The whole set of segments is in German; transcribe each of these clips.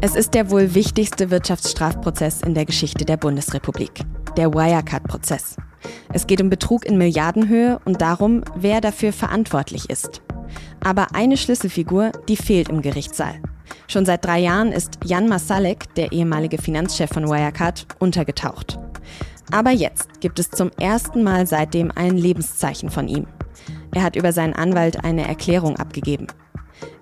Es ist der wohl wichtigste Wirtschaftsstrafprozess in der Geschichte der Bundesrepublik, der Wirecard-Prozess. Es geht um Betrug in Milliardenhöhe und darum, wer dafür verantwortlich ist. Aber eine Schlüsselfigur, die fehlt im Gerichtssaal. Schon seit drei Jahren ist Jan Masalek, der ehemalige Finanzchef von Wirecard, untergetaucht. Aber jetzt gibt es zum ersten Mal seitdem ein Lebenszeichen von ihm. Er hat über seinen Anwalt eine Erklärung abgegeben.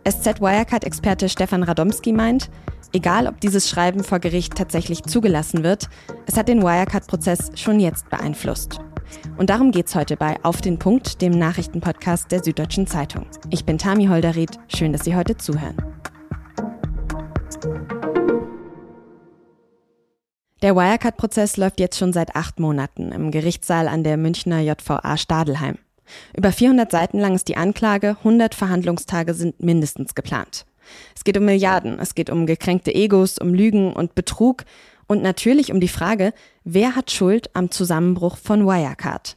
SZ Wirecard-Experte Stefan Radomski meint, egal ob dieses Schreiben vor Gericht tatsächlich zugelassen wird, es hat den Wirecard-Prozess schon jetzt beeinflusst. Und darum geht's heute bei Auf den Punkt, dem Nachrichtenpodcast der Süddeutschen Zeitung. Ich bin Tami Holderried, schön, dass Sie heute zuhören. Der Wirecard-Prozess läuft jetzt schon seit acht Monaten im Gerichtssaal an der Münchner JVA Stadelheim. Über 400 Seiten lang ist die Anklage, 100 Verhandlungstage sind mindestens geplant. Es geht um Milliarden, es geht um gekränkte Egos, um Lügen und Betrug und natürlich um die Frage, wer hat Schuld am Zusammenbruch von Wirecard?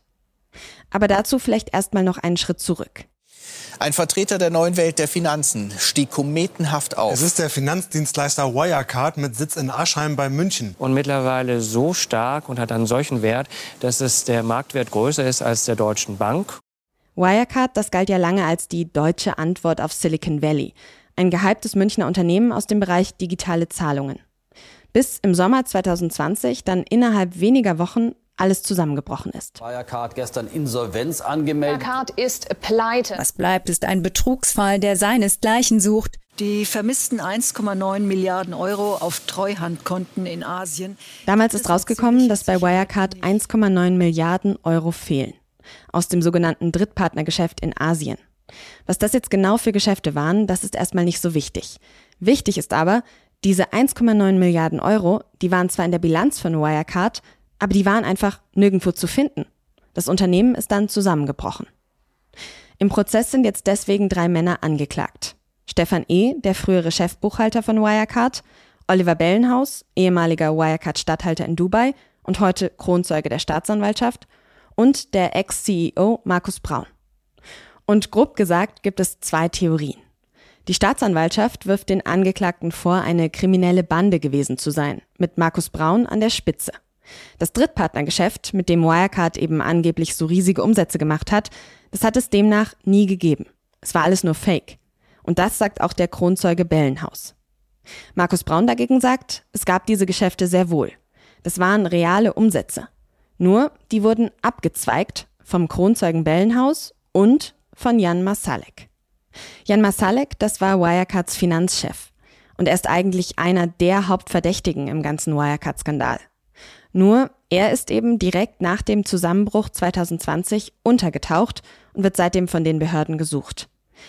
Aber dazu vielleicht erstmal noch einen Schritt zurück. Ein Vertreter der neuen Welt der Finanzen stieg kometenhaft auf. Es ist der Finanzdienstleister Wirecard mit Sitz in Aschheim bei München. Und mittlerweile so stark und hat einen solchen Wert, dass es der Marktwert größer ist als der Deutschen Bank. Wirecard, das galt ja lange als die deutsche Antwort auf Silicon Valley. Ein gehyptes Münchner Unternehmen aus dem Bereich digitale Zahlungen. Bis im Sommer 2020 dann innerhalb weniger Wochen alles zusammengebrochen ist. Wirecard gestern Insolvenz angemeldet. Wirecard ist pleite. Was bleibt, ist ein Betrugsfall, der seinesgleichen sucht. Die vermissten 1,9 Milliarden Euro auf Treuhandkonten in Asien. Damals ist rausgekommen, dass bei Wirecard 1,9 Milliarden Euro fehlen. Aus dem sogenannten Drittpartnergeschäft in Asien. Was das jetzt genau für Geschäfte waren, das ist erstmal nicht so wichtig. Wichtig ist aber, diese 1,9 Milliarden Euro, die waren zwar in der Bilanz von Wirecard, aber die waren einfach nirgendwo zu finden. Das Unternehmen ist dann zusammengebrochen. Im Prozess sind jetzt deswegen drei Männer angeklagt. Stefan E., der frühere Chefbuchhalter von Wirecard, Oliver Bellenhaus, ehemaliger Wirecard-Statthalter in Dubai und heute Kronzeuge der Staatsanwaltschaft und der Ex-CEO Markus Braun. Und grob gesagt gibt es zwei Theorien. Die Staatsanwaltschaft wirft den Angeklagten vor, eine kriminelle Bande gewesen zu sein, mit Markus Braun an der Spitze. Das Drittpartnergeschäft, mit dem Wirecard eben angeblich so riesige Umsätze gemacht hat, das hat es demnach nie gegeben. Es war alles nur Fake. Und das sagt auch der Kronzeuge Bellenhaus. Markus Braun dagegen sagt, es gab diese Geschäfte sehr wohl. Das waren reale Umsätze. Nur, die wurden abgezweigt vom Kronzeugen Bellenhaus und von Jan Masalek. Jan Masalek, das war Wirecards Finanzchef. Und er ist eigentlich einer der Hauptverdächtigen im ganzen Wirecard-Skandal. Nur er ist eben direkt nach dem Zusammenbruch 2020 untergetaucht und wird seitdem von den Behörden gesucht.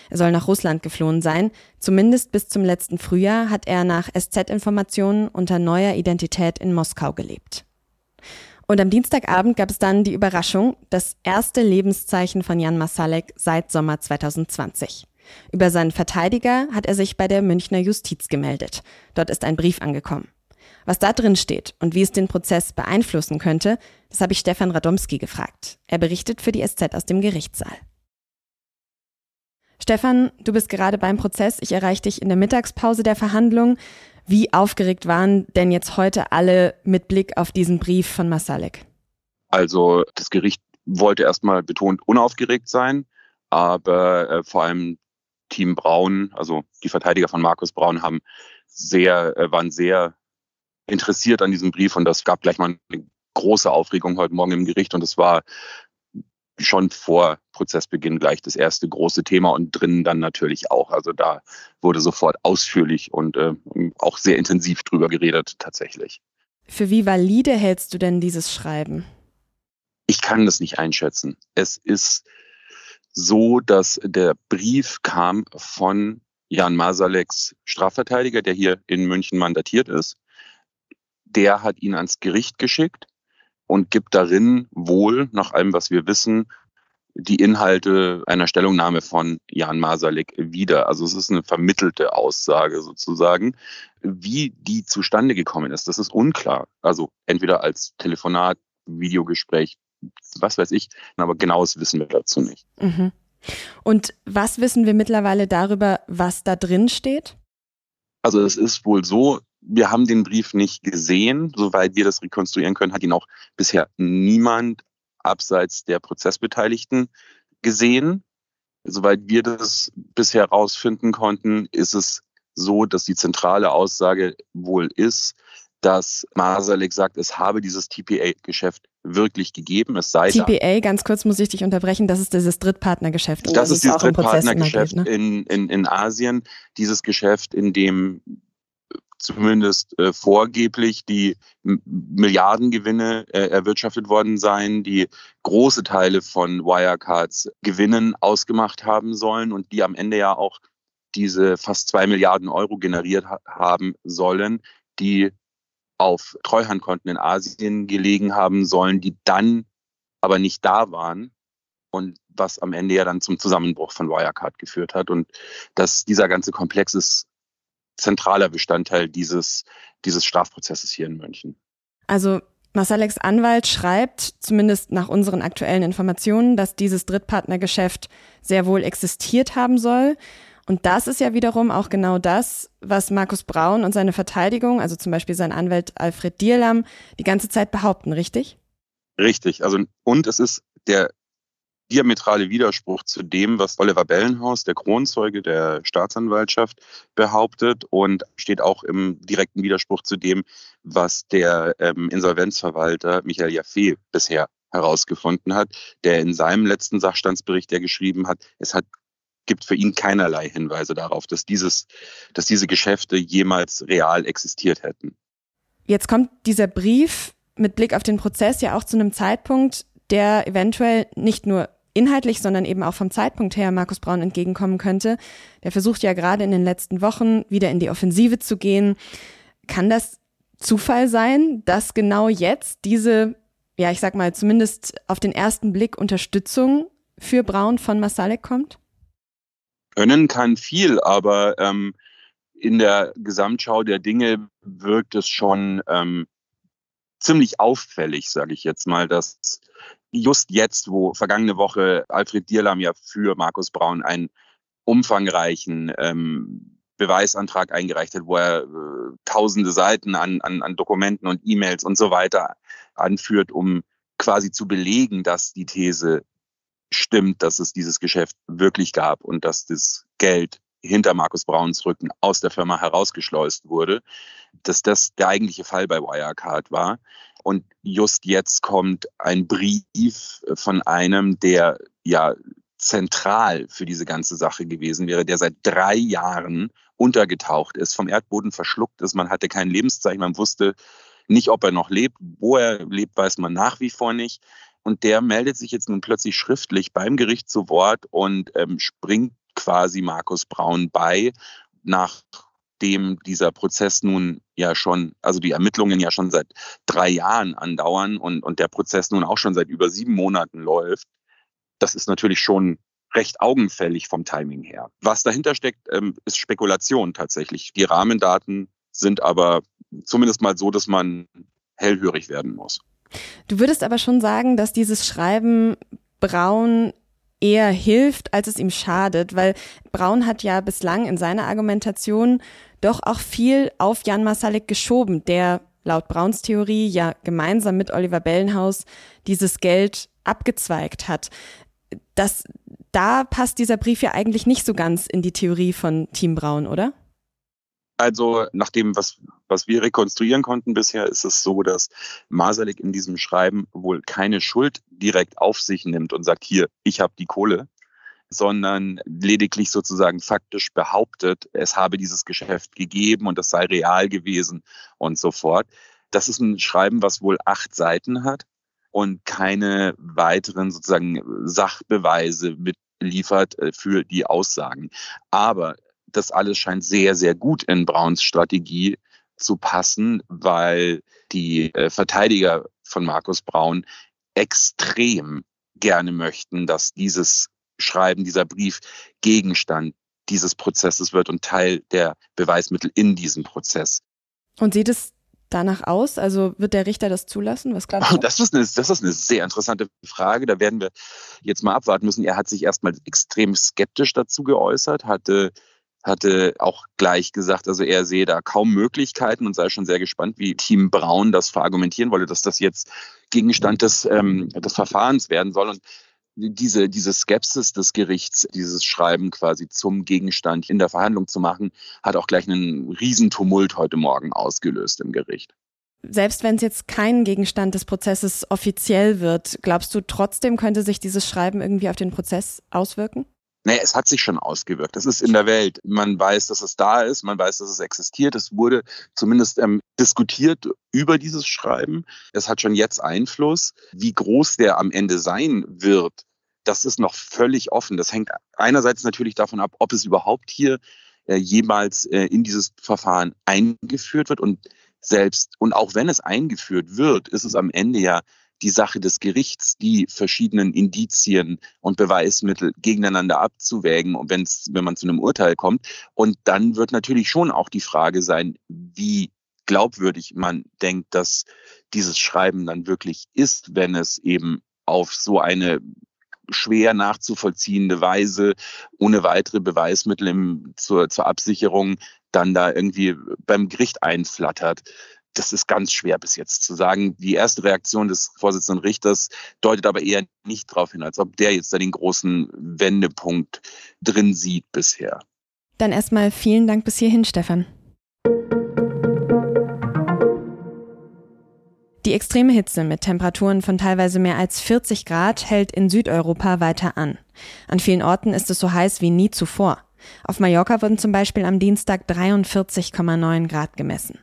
Er soll nach Russland geflohen sein. Zumindest bis zum letzten Frühjahr hat er nach SZ-Informationen unter neuer Identität in Moskau gelebt. Und am Dienstagabend gab es dann die Überraschung, das erste Lebenszeichen von Jan Masalek seit Sommer 2020. Über seinen Verteidiger hat er sich bei der Münchner Justiz gemeldet. Dort ist ein Brief angekommen. Was da drin steht und wie es den Prozess beeinflussen könnte, das habe ich Stefan Radomski gefragt. Er berichtet für die SZ aus dem Gerichtssaal. Stefan, du bist gerade beim Prozess. Ich erreiche dich in der Mittagspause der Verhandlung. Wie aufgeregt waren denn jetzt heute alle mit Blick auf diesen Brief von Masalek? Also das Gericht wollte erstmal betont unaufgeregt sein, aber äh, vor allem Team Braun, also die Verteidiger von Markus Braun, haben sehr, äh, waren sehr interessiert an diesem Brief und das gab gleich mal eine große Aufregung heute Morgen im Gericht und es war schon vor Prozessbeginn gleich das erste große Thema und drinnen dann natürlich auch. Also da wurde sofort ausführlich und äh, auch sehr intensiv drüber geredet tatsächlich. Für wie valide hältst du denn dieses Schreiben? Ich kann das nicht einschätzen. Es ist so, dass der Brief kam von Jan Masaleks Strafverteidiger, der hier in München mandatiert ist der hat ihn ans Gericht geschickt und gibt darin wohl, nach allem, was wir wissen, die Inhalte einer Stellungnahme von Jan Masalek wieder. Also es ist eine vermittelte Aussage sozusagen. Wie die zustande gekommen ist, das ist unklar. Also entweder als Telefonat, Videogespräch, was weiß ich, aber genaues wissen wir dazu nicht. Mhm. Und was wissen wir mittlerweile darüber, was da drin steht? Also es ist wohl so, wir haben den Brief nicht gesehen. Soweit wir das rekonstruieren können, hat ihn auch bisher niemand abseits der Prozessbeteiligten gesehen. Soweit wir das bisher herausfinden konnten, ist es so, dass die zentrale Aussage wohl ist, dass Masalek sagt, es habe dieses TPA-Geschäft wirklich gegeben. Es sei TPA, ganz kurz muss ich dich unterbrechen, das ist dieses Drittpartnergeschäft. Das, das ist dieses Drittpartnergeschäft ne? in, in, in Asien. Dieses Geschäft, in dem zumindest äh, vorgeblich die Milliardengewinne äh, erwirtschaftet worden seien, die große Teile von Wirecards Gewinnen ausgemacht haben sollen und die am Ende ja auch diese fast zwei Milliarden Euro generiert ha haben sollen, die auf Treuhandkonten in Asien gelegen haben sollen, die dann aber nicht da waren und was am Ende ja dann zum Zusammenbruch von Wirecard geführt hat. Und dass dieser ganze Komplex ist zentraler Bestandteil dieses, dieses Strafprozesses hier in München. Also Masaleks Anwalt schreibt, zumindest nach unseren aktuellen Informationen, dass dieses Drittpartnergeschäft sehr wohl existiert haben soll. Und das ist ja wiederum auch genau das, was Markus Braun und seine Verteidigung, also zum Beispiel sein Anwalt Alfred Dierlam, die ganze Zeit behaupten, richtig? Richtig. Also, und es ist der diametrale Widerspruch zu dem, was Oliver Bellenhaus, der Kronzeuge der Staatsanwaltschaft, behauptet und steht auch im direkten Widerspruch zu dem, was der ähm, Insolvenzverwalter Michael Jaffe bisher herausgefunden hat, der in seinem letzten Sachstandsbericht ja geschrieben hat, es hat gibt für ihn keinerlei Hinweise darauf, dass dieses, dass diese Geschäfte jemals real existiert hätten. Jetzt kommt dieser Brief mit Blick auf den Prozess ja auch zu einem Zeitpunkt, der eventuell nicht nur inhaltlich, sondern eben auch vom Zeitpunkt her Markus Braun entgegenkommen könnte. Der versucht ja gerade in den letzten Wochen wieder in die Offensive zu gehen. Kann das Zufall sein, dass genau jetzt diese, ja, ich sag mal, zumindest auf den ersten Blick Unterstützung für Braun von Masalek kommt? Können kann viel, aber ähm, in der Gesamtschau der Dinge wirkt es schon ähm, ziemlich auffällig, sage ich jetzt mal, dass just jetzt, wo vergangene Woche Alfred Dierlam ja für Markus Braun einen umfangreichen ähm, Beweisantrag eingereicht hat, wo er äh, tausende Seiten an, an, an Dokumenten und E-Mails und so weiter anführt, um quasi zu belegen, dass die These stimmt, dass es dieses Geschäft wirklich gab und dass das Geld hinter Markus Brauns Rücken aus der Firma herausgeschleust wurde, dass das der eigentliche Fall bei Wirecard war. Und just jetzt kommt ein Brief von einem, der ja zentral für diese ganze Sache gewesen wäre, der seit drei Jahren untergetaucht ist, vom Erdboden verschluckt ist. Man hatte kein Lebenszeichen, man wusste nicht, ob er noch lebt. Wo er lebt, weiß man nach wie vor nicht. Und der meldet sich jetzt nun plötzlich schriftlich beim Gericht zu Wort und ähm, springt quasi Markus Braun bei, nach dem dieser Prozess nun ja schon, also die Ermittlungen ja schon seit drei Jahren andauern und, und der Prozess nun auch schon seit über sieben Monaten läuft, das ist natürlich schon recht augenfällig vom Timing her. Was dahinter steckt, ähm, ist Spekulation tatsächlich. Die Rahmendaten sind aber zumindest mal so, dass man hellhörig werden muss. Du würdest aber schon sagen, dass dieses Schreiben Braun eher hilft, als es ihm schadet, weil Braun hat ja bislang in seiner Argumentation doch auch viel auf Jan Masalek geschoben, der laut Brauns Theorie ja gemeinsam mit Oliver Bellenhaus dieses Geld abgezweigt hat. Das, da passt dieser Brief ja eigentlich nicht so ganz in die Theorie von Team Braun, oder? Also nach dem, was, was wir rekonstruieren konnten bisher, ist es so, dass Masalek in diesem Schreiben wohl keine Schuld direkt auf sich nimmt und sagt, hier, ich habe die Kohle, sondern lediglich sozusagen faktisch behauptet, es habe dieses Geschäft gegeben und es sei real gewesen und so fort. Das ist ein Schreiben, was wohl acht Seiten hat und keine weiteren sozusagen Sachbeweise mitliefert äh, für die Aussagen. Aber das alles scheint sehr, sehr gut in Brauns Strategie zu passen, weil die äh, Verteidiger von Markus Braun extrem gerne möchten, dass dieses Schreiben, dieser Brief Gegenstand dieses Prozesses wird und Teil der Beweismittel in diesem Prozess. Und sieht es danach aus? Also wird der Richter das zulassen? Was glaubst du? Das ist, eine, das ist eine sehr interessante Frage. Da werden wir jetzt mal abwarten müssen. Er hat sich erstmal extrem skeptisch dazu geäußert, hatte hatte auch gleich gesagt, also er sehe da kaum Möglichkeiten und sei schon sehr gespannt, wie Team Braun das verargumentieren wolle, dass das jetzt Gegenstand des, ähm, des Verfahrens werden soll. Und diese, diese Skepsis des Gerichts, dieses Schreiben quasi zum Gegenstand in der Verhandlung zu machen, hat auch gleich einen Riesentumult heute Morgen ausgelöst im Gericht. Selbst wenn es jetzt kein Gegenstand des Prozesses offiziell wird, glaubst du trotzdem könnte sich dieses Schreiben irgendwie auf den Prozess auswirken? Naja, es hat sich schon ausgewirkt. Das ist in der Welt. Man weiß, dass es da ist, man weiß, dass es existiert. Es wurde zumindest ähm, diskutiert über dieses Schreiben. Es hat schon jetzt Einfluss. Wie groß der am Ende sein wird, das ist noch völlig offen. Das hängt einerseits natürlich davon ab, ob es überhaupt hier äh, jemals äh, in dieses Verfahren eingeführt wird und selbst und auch wenn es eingeführt wird, ist es am Ende ja die Sache des Gerichts, die verschiedenen Indizien und Beweismittel gegeneinander abzuwägen, wenn's, wenn man zu einem Urteil kommt. Und dann wird natürlich schon auch die Frage sein, wie glaubwürdig man denkt, dass dieses Schreiben dann wirklich ist, wenn es eben auf so eine schwer nachzuvollziehende Weise ohne weitere Beweismittel im, zur, zur Absicherung dann da irgendwie beim Gericht einflattert das ist ganz schwer bis jetzt zu sagen. Die erste Reaktion des Vorsitzenden Richters deutet aber eher nicht darauf hin, als ob der jetzt da den großen Wendepunkt drin sieht bisher. Dann erstmal vielen Dank bis hierhin, Stefan. Die extreme Hitze mit Temperaturen von teilweise mehr als 40 Grad hält in Südeuropa weiter an. An vielen Orten ist es so heiß wie nie zuvor. Auf Mallorca wurden zum Beispiel am Dienstag 43,9 Grad gemessen.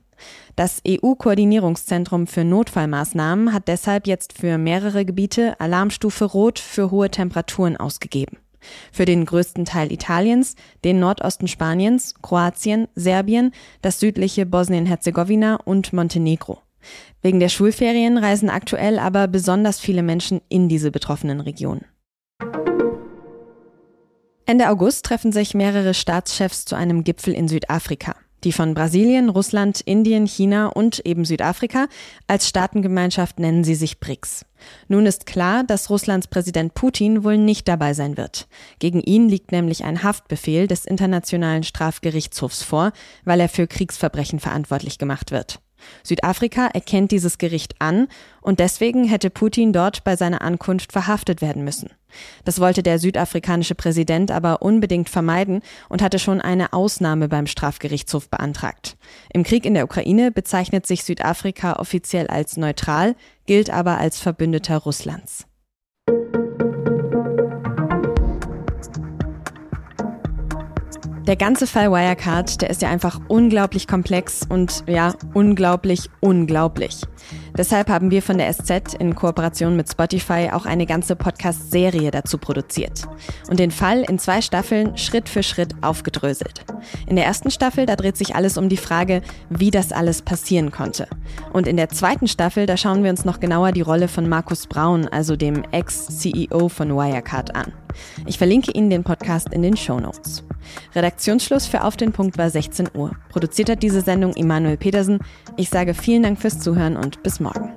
Das EU-Koordinierungszentrum für Notfallmaßnahmen hat deshalb jetzt für mehrere Gebiete Alarmstufe Rot für hohe Temperaturen ausgegeben. Für den größten Teil Italiens, den Nordosten Spaniens, Kroatien, Serbien, das südliche Bosnien-Herzegowina und Montenegro. Wegen der Schulferien reisen aktuell aber besonders viele Menschen in diese betroffenen Regionen. Ende August treffen sich mehrere Staatschefs zu einem Gipfel in Südafrika die von Brasilien, Russland, Indien, China und eben Südafrika als Staatengemeinschaft nennen sie sich BRICS. Nun ist klar, dass Russlands Präsident Putin wohl nicht dabei sein wird. Gegen ihn liegt nämlich ein Haftbefehl des Internationalen Strafgerichtshofs vor, weil er für Kriegsverbrechen verantwortlich gemacht wird. Südafrika erkennt dieses Gericht an und deswegen hätte Putin dort bei seiner Ankunft verhaftet werden müssen. Das wollte der südafrikanische Präsident aber unbedingt vermeiden und hatte schon eine Ausnahme beim Strafgerichtshof beantragt. Im Krieg in der Ukraine bezeichnet sich Südafrika offiziell als neutral, gilt aber als Verbündeter Russlands. Der ganze Fall Wirecard, der ist ja einfach unglaublich komplex und ja, unglaublich, unglaublich. Deshalb haben wir von der SZ in Kooperation mit Spotify auch eine ganze Podcast-Serie dazu produziert und den Fall in zwei Staffeln Schritt für Schritt aufgedröselt. In der ersten Staffel, da dreht sich alles um die Frage, wie das alles passieren konnte. Und in der zweiten Staffel, da schauen wir uns noch genauer die Rolle von Markus Braun, also dem Ex-CEO von Wirecard an. Ich verlinke Ihnen den Podcast in den Show Notes. Redaktionsschluss für Auf den Punkt war 16 Uhr. Produziert hat diese Sendung Emanuel Petersen. Ich sage vielen Dank fürs Zuhören und bis morgen.